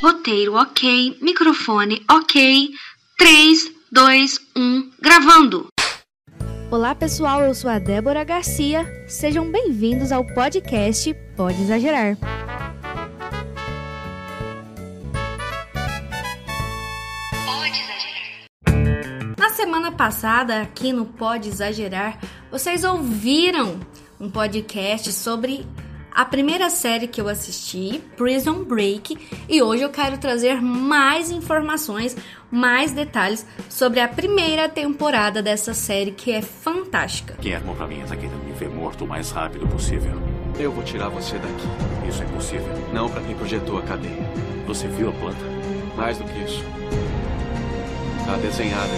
Roteiro ok, microfone ok. 3, 2, 1, gravando! Olá pessoal, eu sou a Débora Garcia. Sejam bem-vindos ao podcast Pode Exagerar. Pode exagerar. Na semana passada, aqui no Pode Exagerar, vocês ouviram um podcast sobre a primeira série que eu assisti, Prison Break, e hoje eu quero trazer mais informações, mais detalhes sobre a primeira temporada dessa série que é fantástica. Quem armou pra mim tá querendo me ver morto o mais rápido possível. Eu vou tirar você daqui. Isso é impossível. Não para quem projetou a cadeia. Você viu a planta? Mais do que isso. Tá desenhada.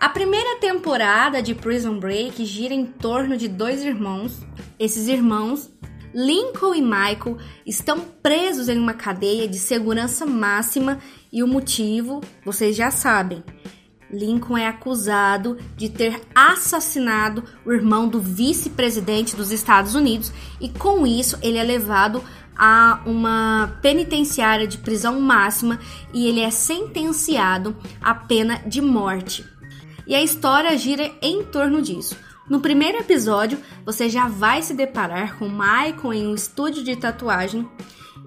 A primeira temporada de Prison Break gira em torno de dois irmãos. Esses irmãos, Lincoln e Michael, estão presos em uma cadeia de segurança máxima e o motivo vocês já sabem. Lincoln é acusado de ter assassinado o irmão do vice-presidente dos Estados Unidos e com isso ele é levado a uma penitenciária de prisão máxima e ele é sentenciado à pena de morte. E a história gira em torno disso. No primeiro episódio, você já vai se deparar com Michael em um estúdio de tatuagem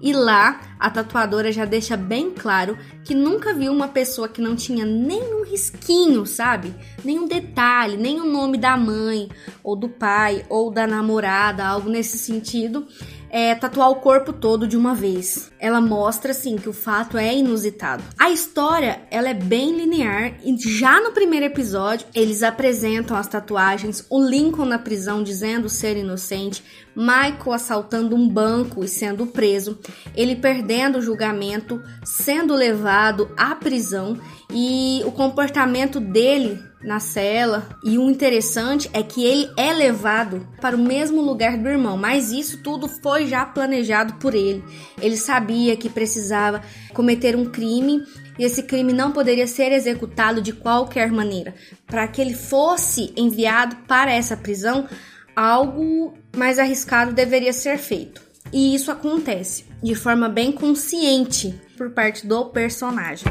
e lá a tatuadora já deixa bem claro que nunca viu uma pessoa que não tinha nenhum risquinho, sabe? Nenhum detalhe, nenhum nome da mãe, ou do pai, ou da namorada, algo nesse sentido, é, tatuar o corpo todo de uma vez. Ela mostra assim que o fato é inusitado. A história ela é bem linear e já no primeiro episódio eles apresentam as tatuagens, o Lincoln na prisão dizendo ser inocente, Michael assaltando um banco e sendo preso, ele perdendo o julgamento, sendo levado à prisão e o comportamento dele na cela. E o interessante é que ele é levado para o mesmo lugar do irmão, mas isso tudo foi já planejado por ele. Ele sabia que precisava cometer um crime e esse crime não poderia ser executado de qualquer maneira. Para que ele fosse enviado para essa prisão, algo mais arriscado deveria ser feito. E isso acontece de forma bem consciente por parte do personagem.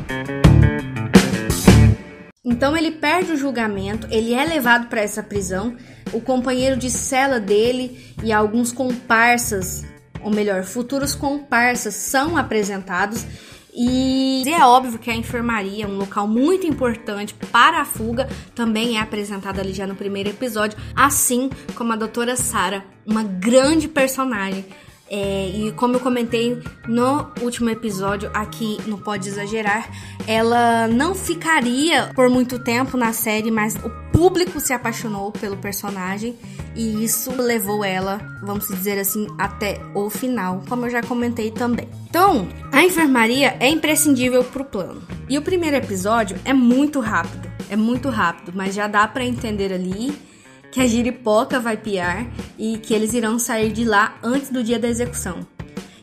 Então ele perde o julgamento, ele é levado para essa prisão. O companheiro de cela dele e alguns comparsas, ou melhor, futuros comparsas, são apresentados. E é óbvio que a enfermaria, um local muito importante para a fuga, também é apresentada ali já no primeiro episódio, assim como a doutora Sara, uma grande personagem é, e como eu comentei no último episódio aqui no Pode Exagerar, ela não ficaria por muito tempo na série, mas o público se apaixonou pelo personagem e isso levou ela, vamos dizer assim, até o final, como eu já comentei também. Então, a enfermaria é imprescindível para o plano. E o primeiro episódio é muito rápido, é muito rápido, mas já dá para entender ali que a giripoca vai piar e que eles irão sair de lá antes do dia da execução.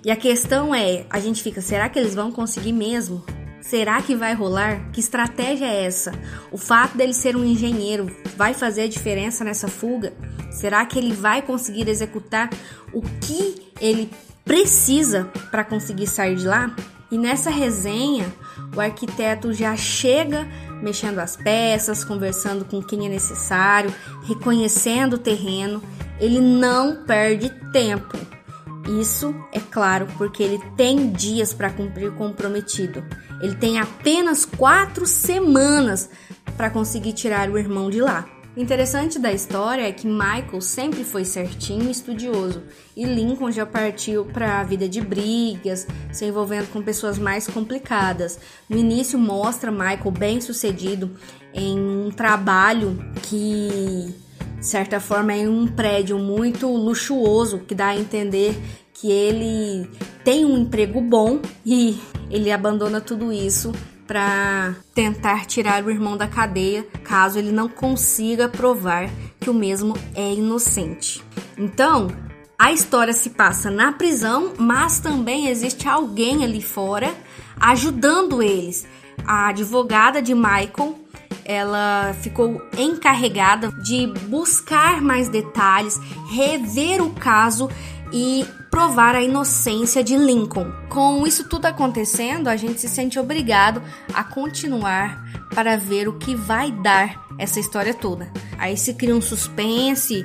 E a questão é, a gente fica, será que eles vão conseguir mesmo? Será que vai rolar? Que estratégia é essa? O fato dele ser um engenheiro vai fazer a diferença nessa fuga? Será que ele vai conseguir executar o que ele precisa para conseguir sair de lá? E nessa resenha, o arquiteto já chega mexendo as peças, conversando com quem é necessário, reconhecendo o terreno. Ele não perde tempo. Isso é claro porque ele tem dias para cumprir o comprometido. Ele tem apenas quatro semanas para conseguir tirar o irmão de lá. O interessante da história é que Michael sempre foi certinho e estudioso, e Lincoln já partiu para a vida de brigas, se envolvendo com pessoas mais complicadas. No início mostra Michael bem sucedido em um trabalho que, de certa forma, é um prédio muito luxuoso, que dá a entender que ele tem um emprego bom e ele abandona tudo isso para tentar tirar o irmão da cadeia, caso ele não consiga provar que o mesmo é inocente. Então, a história se passa na prisão, mas também existe alguém ali fora ajudando eles. A advogada de Michael, ela ficou encarregada de buscar mais detalhes, rever o caso e provar a inocência de Lincoln. Com isso tudo acontecendo, a gente se sente obrigado a continuar para ver o que vai dar essa história toda. Aí se cria um suspense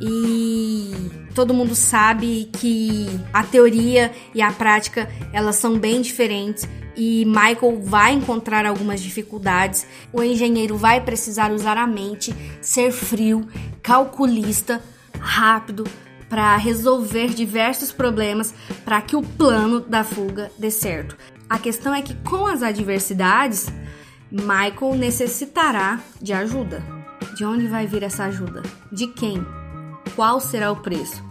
e todo mundo sabe que a teoria e a prática elas são bem diferentes e Michael vai encontrar algumas dificuldades. O engenheiro vai precisar usar a mente, ser frio, calculista, rápido para resolver diversos problemas para que o plano da fuga dê certo. A questão é que com as adversidades, Michael necessitará de ajuda. De onde vai vir essa ajuda? De quem? Qual será o preço?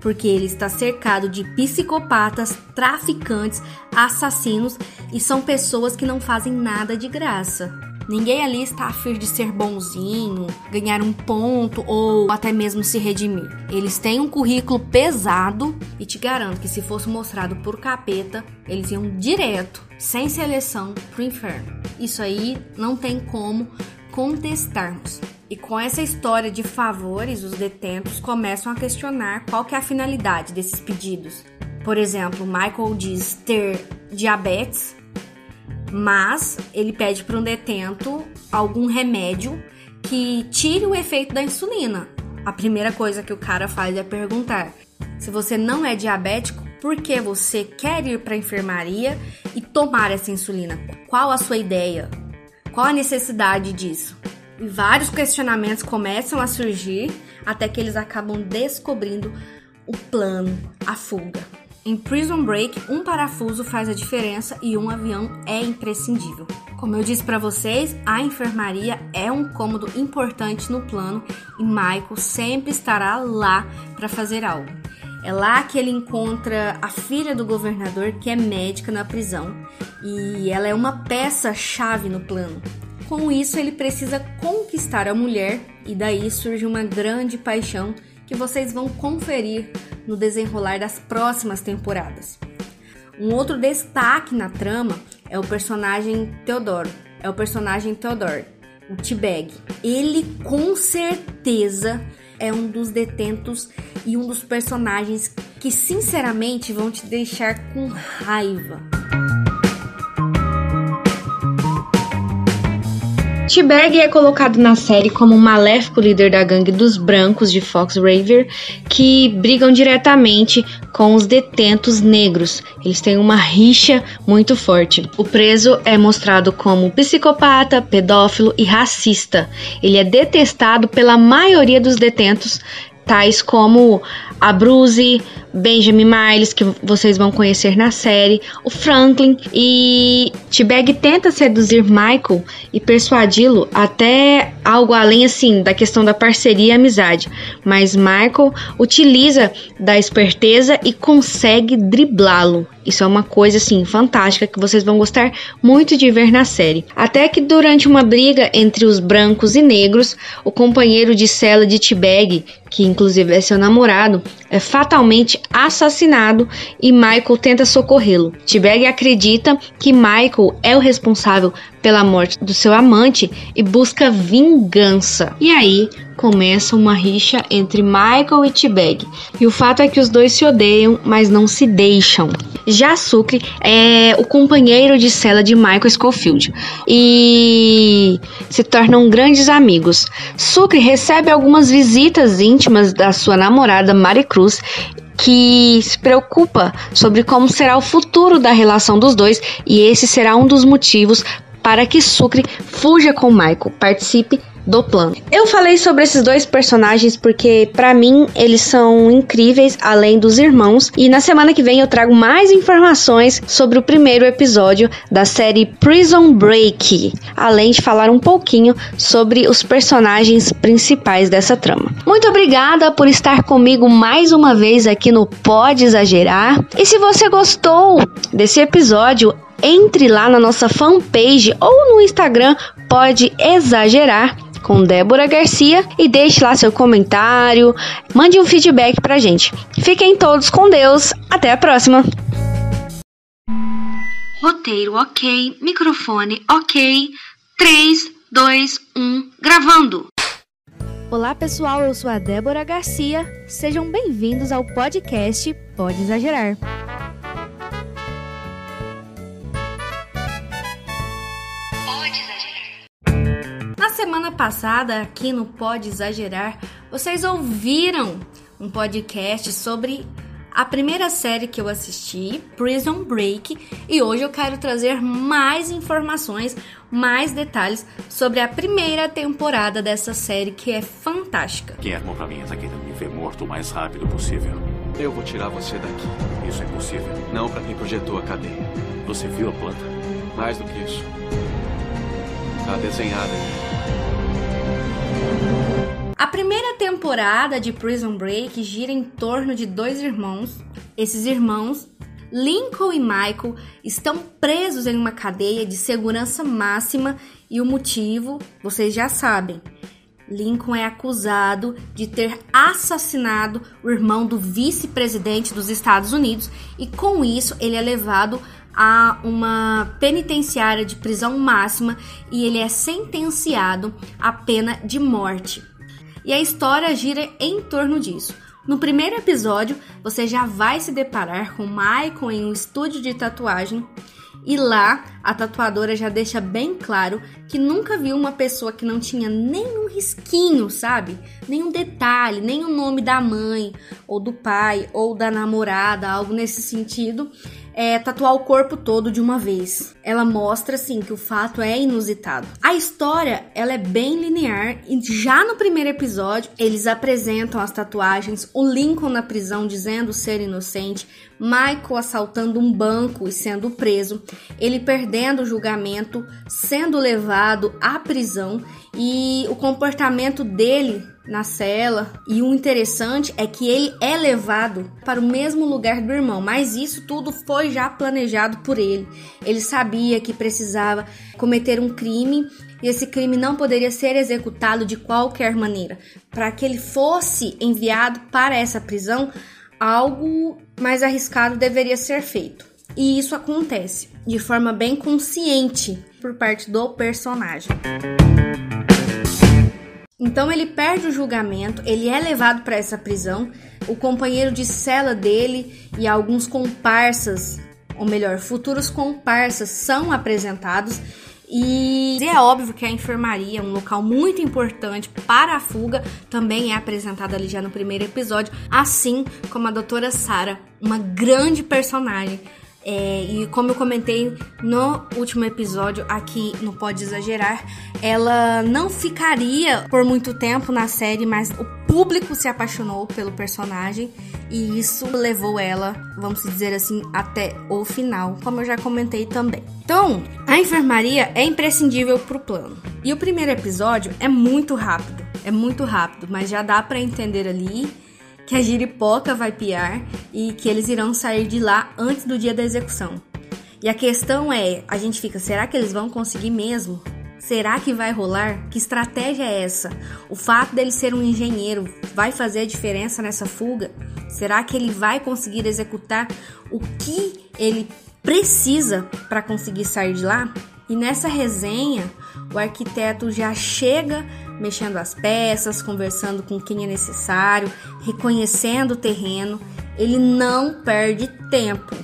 Porque ele está cercado de psicopatas, traficantes, assassinos e são pessoas que não fazem nada de graça. Ninguém ali está a fim de ser bonzinho, ganhar um ponto ou até mesmo se redimir. Eles têm um currículo pesado e te garanto que se fosse mostrado por capeta, eles iam direto, sem seleção, pro inferno. Isso aí não tem como contestarmos. E com essa história de favores, os detentos começam a questionar qual que é a finalidade desses pedidos. Por exemplo, Michael diz ter diabetes, mas ele pede para um detento algum remédio que tire o efeito da insulina. A primeira coisa que o cara faz é perguntar: se você não é diabético, por que você quer ir para a enfermaria e tomar essa insulina? Qual a sua ideia? Qual a necessidade disso? E vários questionamentos começam a surgir até que eles acabam descobrindo o plano, a fuga. Em Prison Break, um parafuso faz a diferença e um avião é imprescindível. Como eu disse para vocês, a enfermaria é um cômodo importante no plano e Michael sempre estará lá para fazer algo. É lá que ele encontra a filha do governador, que é médica na prisão, e ela é uma peça-chave no plano. Com isso, ele precisa conquistar a mulher, e daí surge uma grande paixão que vocês vão conferir no desenrolar das próximas temporadas. Um outro destaque na trama é o personagem Theodore, é o personagem Theodore, o T-Bag. Ele com certeza é um dos detentos e um dos personagens que sinceramente vão te deixar com raiva. T-Bag é colocado na série como um maléfico líder da gangue dos brancos de Fox River que brigam diretamente com os detentos negros. Eles têm uma rixa muito forte. O preso é mostrado como psicopata, pedófilo e racista. Ele é detestado pela maioria dos detentos, tais como a Bruce, Benjamin Miles, que vocês vão conhecer na série, o Franklin e T-Bag tenta seduzir Michael e persuadi-lo até algo além assim da questão da parceria e amizade, mas Michael utiliza da esperteza e consegue driblá-lo. Isso é uma coisa assim fantástica que vocês vão gostar muito de ver na série. Até que durante uma briga entre os brancos e negros, o companheiro de cela de T-Bag, que inclusive é seu namorado, é fatalmente assassinado e Michael tenta socorrê-lo. T-Bag acredita que Michael é o responsável pela morte do seu amante e busca vingança. E aí começa uma rixa entre Michael e T-Bag. E o fato é que os dois se odeiam, mas não se deixam. Já Sucre é o companheiro de cela de Michael Schofield e se tornam grandes amigos. Sucre recebe algumas visitas íntimas da sua namorada Maricruz que se preocupa sobre como será o futuro da relação dos dois e esse será um dos motivos para que Sucre fuja com Michael, participe do plano. Eu falei sobre esses dois personagens porque para mim eles são incríveis além dos irmãos e na semana que vem eu trago mais informações sobre o primeiro episódio da série Prison Break, além de falar um pouquinho sobre os personagens principais dessa trama. Muito obrigada por estar comigo mais uma vez aqui no Pode Exagerar. E se você gostou desse episódio, entre lá na nossa fanpage ou no Instagram Pode Exagerar com Débora Garcia e deixe lá seu comentário, mande um feedback pra gente. Fiquem todos com Deus, até a próxima! Roteiro ok, microfone ok, 3, 2, 1, gravando! Olá pessoal, eu sou a Débora Garcia. Sejam bem-vindos ao podcast Pode Exagerar. Pode exagerar. Na semana passada, aqui no Pode Exagerar, vocês ouviram um podcast sobre a primeira série que eu assisti, Prison Break, e hoje eu quero trazer mais informações, mais detalhes sobre a primeira temporada dessa série que é fantástica. Quem armou pra mim tá querendo me ver morto o mais rápido possível. Eu vou tirar você daqui. Isso é impossível. Não para quem projetou a cadeia. Você viu a planta? Mais do que isso. Tá desenhada. A primeira temporada de Prison Break gira em torno de dois irmãos. Esses irmãos, Lincoln e Michael, estão presos em uma cadeia de segurança máxima e o motivo vocês já sabem. Lincoln é acusado de ter assassinado o irmão do vice-presidente dos Estados Unidos e com isso ele é levado a uma penitenciária de prisão máxima e ele é sentenciado à pena de morte. E a história gira em torno disso. No primeiro episódio, você já vai se deparar com Michael em um estúdio de tatuagem e lá a tatuadora já deixa bem claro que nunca viu uma pessoa que não tinha nenhum risquinho, sabe? Nenhum detalhe, nem o nome da mãe, ou do pai, ou da namorada, algo nesse sentido, é, tatuar o corpo todo de uma vez. Ela mostra assim que o fato é inusitado. A história ela é bem linear e já no primeiro episódio eles apresentam as tatuagens, o Lincoln na prisão dizendo ser inocente, Michael assaltando um banco e sendo preso, ele perdendo o julgamento, sendo levado à prisão e o comportamento dele na cela. E o interessante é que ele é levado para o mesmo lugar do irmão, mas isso tudo foi já planejado por ele. Ele sabia que precisava cometer um crime e esse crime não poderia ser executado de qualquer maneira. Para que ele fosse enviado para essa prisão, algo mais arriscado deveria ser feito. E isso acontece de forma bem consciente por parte do personagem. Então ele perde o julgamento, ele é levado para essa prisão. O companheiro de cela dele e alguns comparsas, ou melhor, futuros comparsas, são apresentados. E é óbvio que a enfermaria, um local muito importante para a fuga, também é apresentada ali já no primeiro episódio, assim como a doutora Sara, uma grande personagem é, e como eu comentei no último episódio aqui no Pode Exagerar, ela não ficaria por muito tempo na série, mas o público se apaixonou pelo personagem e isso levou ela, vamos dizer assim, até o final, como eu já comentei também. Então, a enfermaria é imprescindível para o plano. E o primeiro episódio é muito rápido, é muito rápido, mas já dá para entender ali que a giripoca vai piar e que eles irão sair de lá antes do dia da execução. E a questão é, a gente fica, será que eles vão conseguir mesmo? Será que vai rolar? Que estratégia é essa? O fato dele ser um engenheiro vai fazer a diferença nessa fuga? Será que ele vai conseguir executar o que ele precisa para conseguir sair de lá? E nessa resenha, o arquiteto já chega mexendo as peças, conversando com quem é necessário, reconhecendo o terreno. Ele não perde tempo.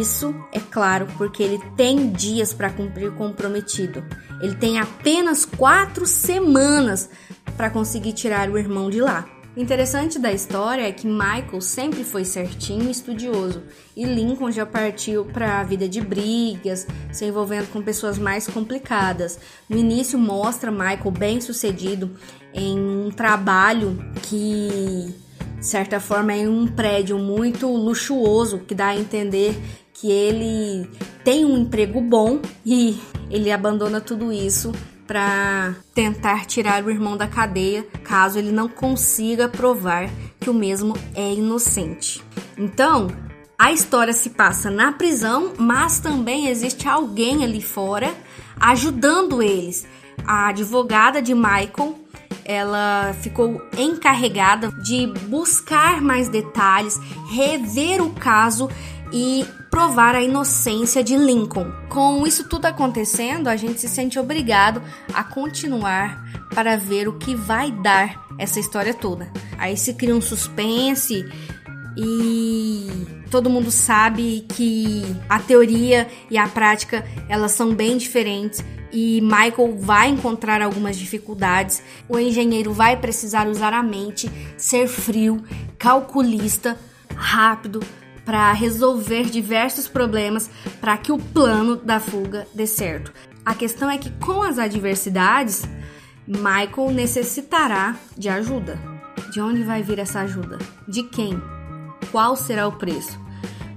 Isso é claro porque ele tem dias para cumprir o comprometido. Ele tem apenas quatro semanas para conseguir tirar o irmão de lá. O interessante da história é que Michael sempre foi certinho e estudioso, e Lincoln já partiu para a vida de brigas, se envolvendo com pessoas mais complicadas. No início mostra Michael bem sucedido em um trabalho que, de certa forma, é um prédio muito luxuoso, que dá a entender que ele tem um emprego bom e ele abandona tudo isso para tentar tirar o irmão da cadeia, caso ele não consiga provar que o mesmo é inocente. Então, a história se passa na prisão, mas também existe alguém ali fora ajudando eles. A advogada de Michael ela ficou encarregada de buscar mais detalhes, rever o caso e provar a inocência de Lincoln. Com isso tudo acontecendo, a gente se sente obrigado a continuar para ver o que vai dar essa história toda. Aí se cria um suspense e todo mundo sabe que a teoria e a prática elas são bem diferentes e Michael vai encontrar algumas dificuldades. O engenheiro vai precisar usar a mente, ser frio, calculista, rápido para resolver diversos problemas para que o plano da fuga dê certo. A questão é que com as adversidades, Michael necessitará de ajuda. De onde vai vir essa ajuda? De quem? Qual será o preço?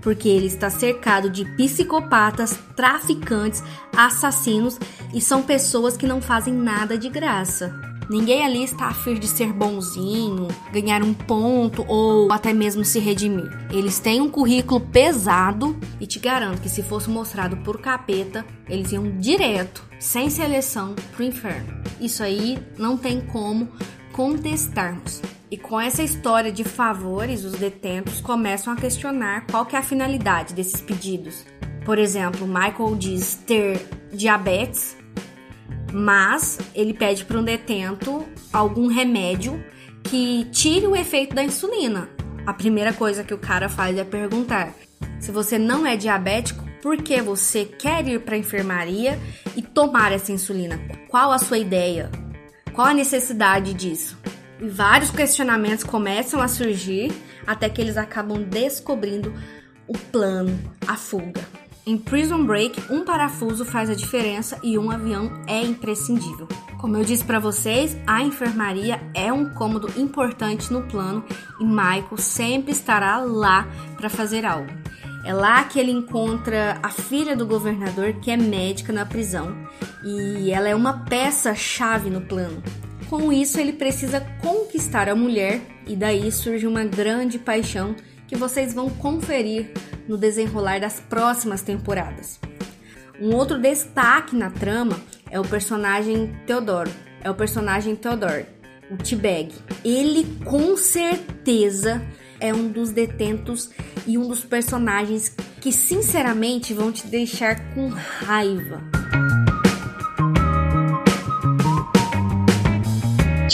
Porque ele está cercado de psicopatas, traficantes, assassinos e são pessoas que não fazem nada de graça. Ninguém ali está a fim de ser bonzinho, ganhar um ponto ou até mesmo se redimir. Eles têm um currículo pesado e te garanto que se fosse mostrado por capeta, eles iam direto, sem seleção, pro inferno. Isso aí não tem como contestarmos. E com essa história de favores, os detentos começam a questionar qual que é a finalidade desses pedidos. Por exemplo, Michael diz ter diabetes mas ele pede para um detento algum remédio que tire o efeito da insulina. A primeira coisa que o cara faz é perguntar: se você não é diabético, por que você quer ir para a enfermaria e tomar essa insulina? Qual a sua ideia? Qual a necessidade disso? E vários questionamentos começam a surgir até que eles acabam descobrindo o plano, a fuga. Em Prison Break, um parafuso faz a diferença e um avião é imprescindível. Como eu disse para vocês, a enfermaria é um cômodo importante no plano e Michael sempre estará lá para fazer algo. É lá que ele encontra a filha do governador, que é médica na prisão, e ela é uma peça-chave no plano. Com isso, ele precisa conquistar a mulher, e daí surge uma grande paixão que vocês vão conferir no desenrolar das próximas temporadas. Um outro destaque na trama é o personagem Theodore, é o personagem Theodore, o T-Bag. Ele com certeza é um dos detentos e um dos personagens que sinceramente vão te deixar com raiva.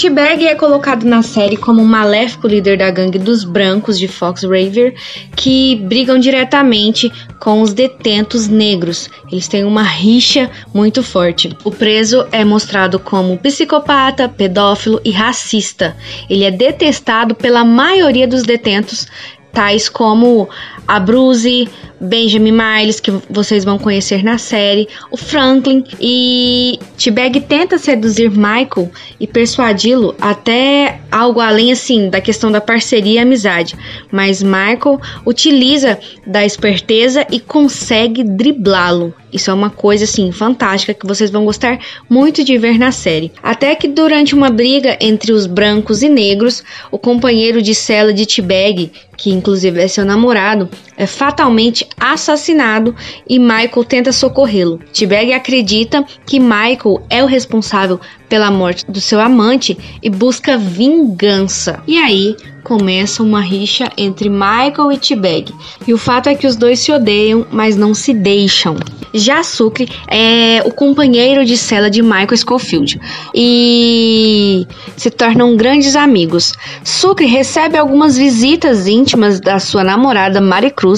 T-Bag é colocado na série como um maléfico líder da gangue dos brancos de Fox River que brigam diretamente com os detentos negros. Eles têm uma rixa muito forte. O preso é mostrado como psicopata, pedófilo e racista. Ele é detestado pela maioria dos detentos, tais como a Bruce, Benjamin Miles, que vocês vão conhecer na série, o Franklin e T-Bag tenta seduzir Michael e persuadi-lo até algo além assim da questão da parceria e amizade, mas Michael utiliza da esperteza e consegue driblá-lo. Isso é uma coisa assim fantástica que vocês vão gostar muito de ver na série. Até que durante uma briga entre os brancos e negros, o companheiro de cela de T-Bag, que inclusive é seu namorado, é fatalmente assassinado e Michael tenta socorrê-lo. T-Bag acredita que Michael é o responsável pela morte do seu amante e busca vingança. E aí começa uma rixa entre Michael e T-Bag. E o fato é que os dois se odeiam, mas não se deixam. Já Sucre é o companheiro de cela de Michael Schofield e se tornam grandes amigos. Sucre recebe algumas visitas íntimas da sua namorada Mari Cruz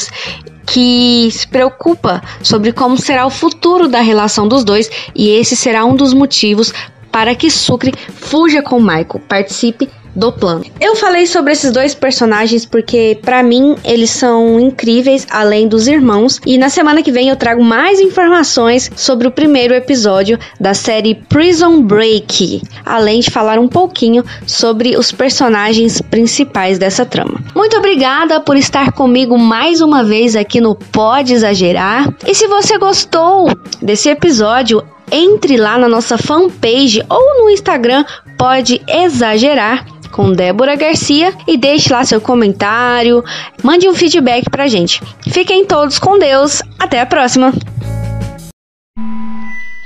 que se preocupa sobre como será o futuro da relação dos dois e esse será um dos motivos para que Sucre fuja com Michael, participe do plano. Eu falei sobre esses dois personagens porque para mim eles são incríveis, além dos irmãos, e na semana que vem eu trago mais informações sobre o primeiro episódio da série Prison Break, além de falar um pouquinho sobre os personagens principais dessa trama. Muito obrigada por estar comigo mais uma vez aqui no Pode Exagerar. E se você gostou desse episódio, entre lá na nossa fanpage ou no Instagram Pode Exagerar com Débora Garcia e deixe lá seu comentário, mande um feedback pra gente. Fiquem todos com Deus, até a próxima!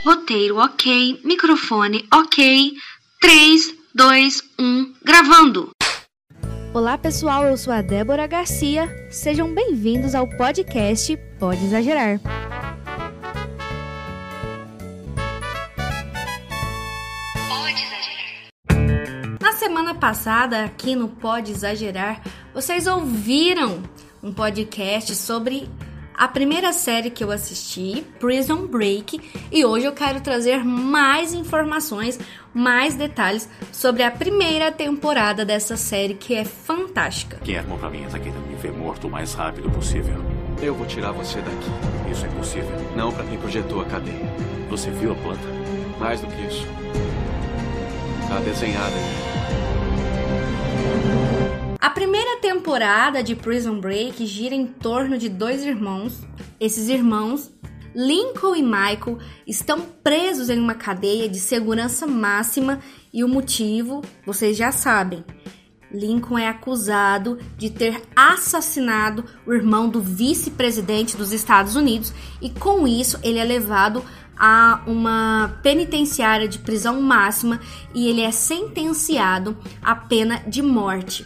Roteiro ok, microfone ok, 3, 2, 1, gravando! Olá pessoal, eu sou a Débora Garcia. Sejam bem-vindos ao podcast Pode Exagerar. Semana passada, aqui no Pode Exagerar, vocês ouviram um podcast sobre a primeira série que eu assisti, Prison Break, e hoje eu quero trazer mais informações, mais detalhes sobre a primeira temporada dessa série que é fantástica. Quem armou pra mim tá querendo me ver morto o mais rápido possível. Eu vou tirar você daqui. Isso é impossível. Não pra quem projetou a cadeia. Você viu a planta? Mais do que isso. Tá desenhada. A primeira temporada de Prison Break gira em torno de dois irmãos. Esses irmãos, Lincoln e Michael, estão presos em uma cadeia de segurança máxima e o motivo vocês já sabem. Lincoln é acusado de ter assassinado o irmão do vice-presidente dos Estados Unidos e com isso ele é levado a uma penitenciária de prisão máxima e ele é sentenciado à pena de morte.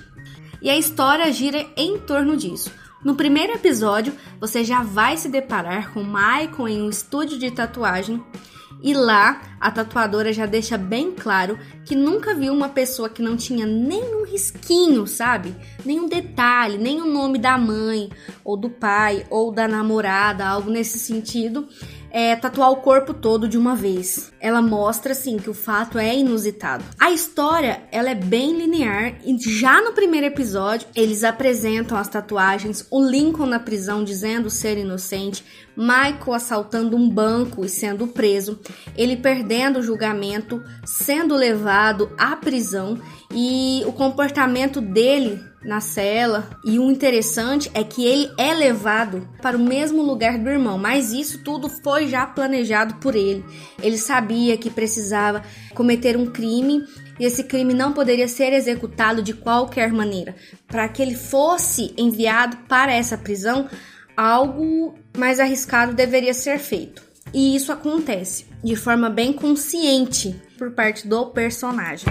E a história gira em torno disso. No primeiro episódio, você já vai se deparar com Michael em um estúdio de tatuagem e lá a tatuadora já deixa bem claro que nunca viu uma pessoa que não tinha nenhum risquinho, sabe? Nenhum detalhe, nem o nome da mãe, ou do pai, ou da namorada, algo nesse sentido, é, tatuar o corpo todo de uma vez. Ela mostra assim que o fato é inusitado. A história ela é bem linear e já no primeiro episódio eles apresentam as tatuagens, o Lincoln na prisão dizendo ser inocente, Michael assaltando um banco e sendo preso, ele perdendo o julgamento, sendo levado à prisão e o comportamento dele na cela. E o interessante é que ele é levado para o mesmo lugar do irmão, mas isso tudo foi já planejado por ele. Ele sabia que precisava cometer um crime e esse crime não poderia ser executado de qualquer maneira. Para que ele fosse enviado para essa prisão, algo mais arriscado deveria ser feito. E isso acontece de forma bem consciente por parte do personagem.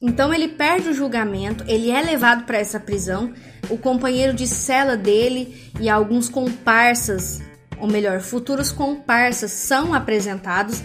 Então ele perde o julgamento, ele é levado para essa prisão. O companheiro de cela dele e alguns comparsas, ou melhor, futuros comparsas, são apresentados.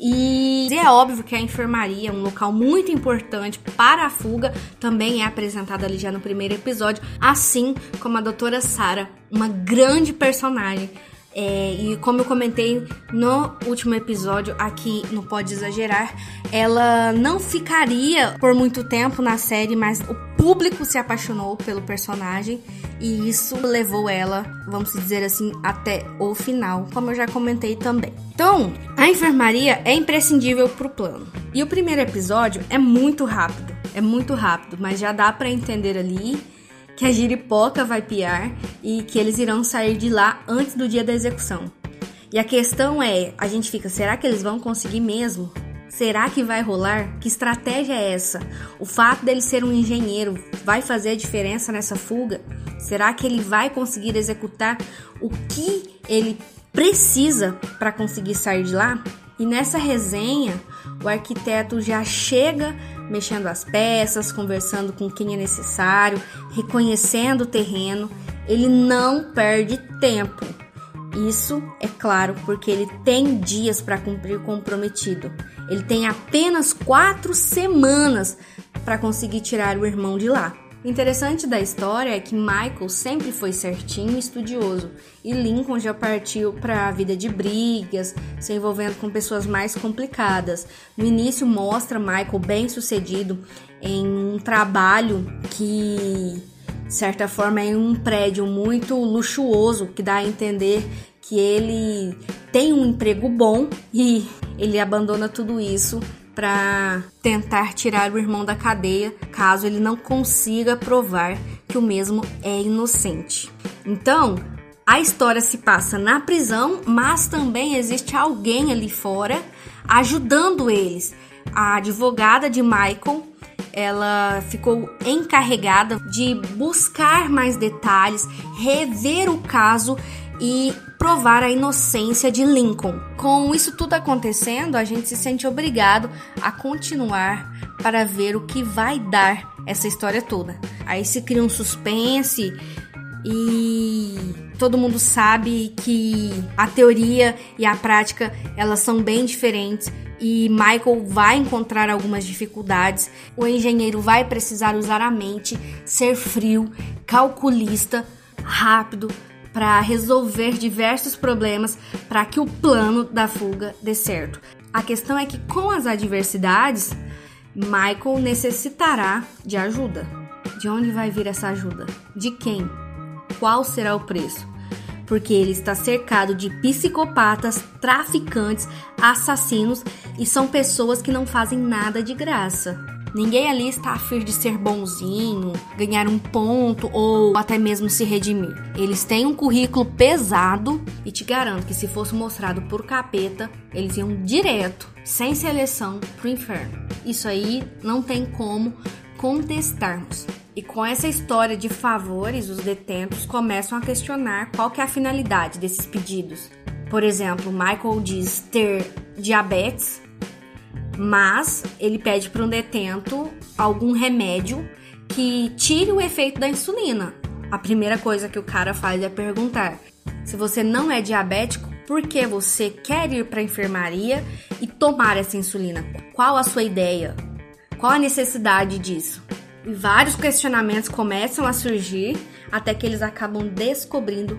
E é óbvio que a enfermaria, um local muito importante para a fuga, também é apresentada ali já no primeiro episódio, assim como a doutora Sara, uma grande personagem é, e como eu comentei no último episódio aqui no Pode Exagerar, ela não ficaria por muito tempo na série, mas o público se apaixonou pelo personagem e isso levou ela, vamos dizer assim, até o final, como eu já comentei também. Então, a enfermaria é imprescindível pro plano. E o primeiro episódio é muito rápido, é muito rápido, mas já dá para entender ali que a giripoca vai piar e que eles irão sair de lá antes do dia da execução. E a questão é, a gente fica, será que eles vão conseguir mesmo? Será que vai rolar? Que estratégia é essa? O fato dele ser um engenheiro vai fazer a diferença nessa fuga? Será que ele vai conseguir executar o que ele precisa para conseguir sair de lá? E nessa resenha, o arquiteto já chega mexendo as peças, conversando com quem é necessário, reconhecendo o terreno. Ele não perde tempo. Isso é claro porque ele tem dias para cumprir o comprometido. Ele tem apenas quatro semanas para conseguir tirar o irmão de lá. O interessante da história é que Michael sempre foi certinho e estudioso, e Lincoln já partiu para a vida de brigas, se envolvendo com pessoas mais complicadas. No início mostra Michael bem sucedido em um trabalho que, de certa forma, é um prédio muito luxuoso, que dá a entender que ele tem um emprego bom e ele abandona tudo isso para tentar tirar o irmão da cadeia, caso ele não consiga provar que o mesmo é inocente. Então, a história se passa na prisão, mas também existe alguém ali fora ajudando eles. A advogada de Michael, ela ficou encarregada de buscar mais detalhes, rever o caso e provar a inocência de Lincoln. Com isso tudo acontecendo, a gente se sente obrigado a continuar para ver o que vai dar essa história toda. Aí se cria um suspense e todo mundo sabe que a teoria e a prática elas são bem diferentes e Michael vai encontrar algumas dificuldades. O engenheiro vai precisar usar a mente, ser frio, calculista, rápido para resolver diversos problemas para que o plano da fuga dê certo. A questão é que com as adversidades, Michael necessitará de ajuda. De onde vai vir essa ajuda? De quem? Qual será o preço? Porque ele está cercado de psicopatas, traficantes, assassinos e são pessoas que não fazem nada de graça. Ninguém ali está a fim de ser bonzinho, ganhar um ponto ou até mesmo se redimir. Eles têm um currículo pesado e te garanto que se fosse mostrado por capeta, eles iam direto, sem seleção, pro inferno. Isso aí não tem como contestarmos. E com essa história de favores, os detentos começam a questionar qual que é a finalidade desses pedidos. Por exemplo, Michael diz ter diabetes mas ele pede para um detento algum remédio que tire o efeito da insulina. A primeira coisa que o cara faz é perguntar: se você não é diabético, por que você quer ir para a enfermaria e tomar essa insulina? Qual a sua ideia? Qual a necessidade disso? E vários questionamentos começam a surgir até que eles acabam descobrindo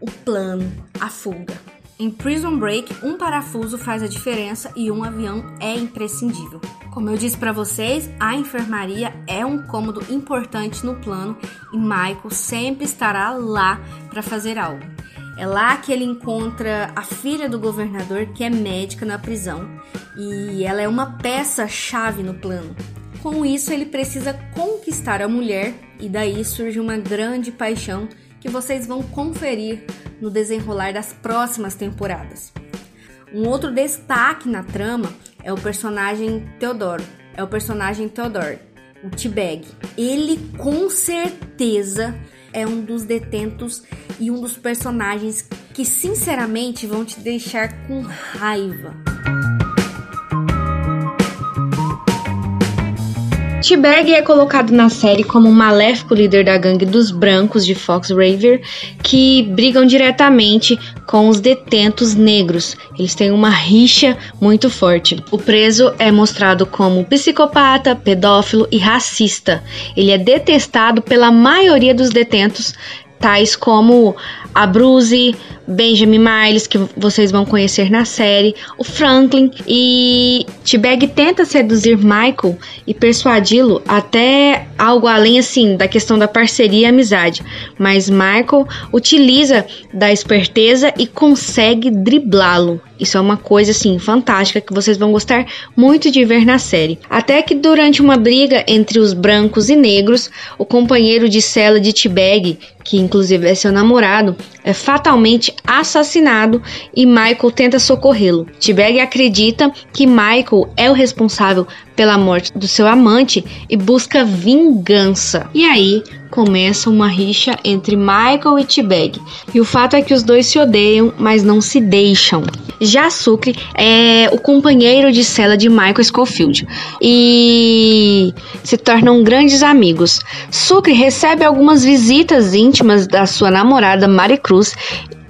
o plano, a fuga. Em Prison Break, um parafuso faz a diferença e um avião é imprescindível. Como eu disse para vocês, a enfermaria é um cômodo importante no plano e Michael sempre estará lá para fazer algo. É lá que ele encontra a filha do governador, que é médica na prisão, e ela é uma peça-chave no plano. Com isso, ele precisa conquistar a mulher, e daí surge uma grande paixão que vocês vão conferir no desenrolar das próximas temporadas. Um outro destaque na trama é o personagem Theodore. É o personagem Theodore, o T-Bag. Ele com certeza é um dos detentos e um dos personagens que sinceramente vão te deixar com raiva. T-Bag é colocado na série como um maléfico líder da gangue dos brancos de Fox River que brigam diretamente com os detentos negros. Eles têm uma rixa muito forte. O preso é mostrado como psicopata, pedófilo e racista. Ele é detestado pela maioria dos detentos, tais como a Bruce, Benjamin Miles, que vocês vão conhecer na série, o Franklin e T-Bag tenta seduzir Michael e persuadi-lo até algo além assim da questão da parceria e amizade, mas Michael utiliza da esperteza e consegue driblá-lo. Isso é uma coisa assim fantástica que vocês vão gostar muito de ver na série. Até que durante uma briga entre os brancos e negros, o companheiro de cela de T-Bag, que inclusive é seu namorado, é fatalmente assassinado e Michael tenta socorrê-lo. T-Bag acredita que Michael é o responsável pela morte do seu amante e busca vingança. E aí começa uma rixa entre Michael e T-Bag. E o fato é que os dois se odeiam, mas não se deixam. Já Sucre é o companheiro de cela de Michael Schofield e se tornam grandes amigos. Sucre recebe algumas visitas íntimas da sua namorada Mari Cruz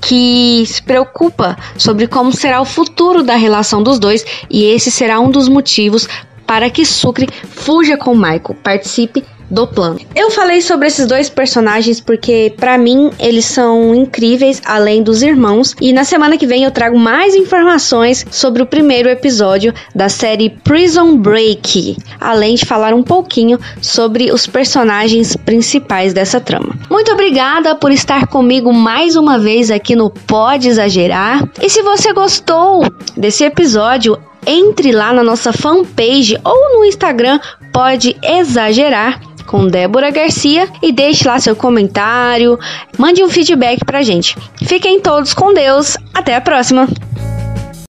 que se preocupa sobre como será o futuro da relação dos dois e esse será um dos motivos para que Sucre fuja com Michael, participe do plano. Eu falei sobre esses dois personagens porque para mim eles são incríveis além dos irmãos e na semana que vem eu trago mais informações sobre o primeiro episódio da série Prison Break, além de falar um pouquinho sobre os personagens principais dessa trama. Muito obrigada por estar comigo mais uma vez aqui no Pode Exagerar. E se você gostou desse episódio, entre lá na nossa fanpage ou no Instagram Pode Exagerar com Débora Garcia e deixe lá seu comentário, mande um feedback pra gente. Fiquem todos com Deus, até a próxima!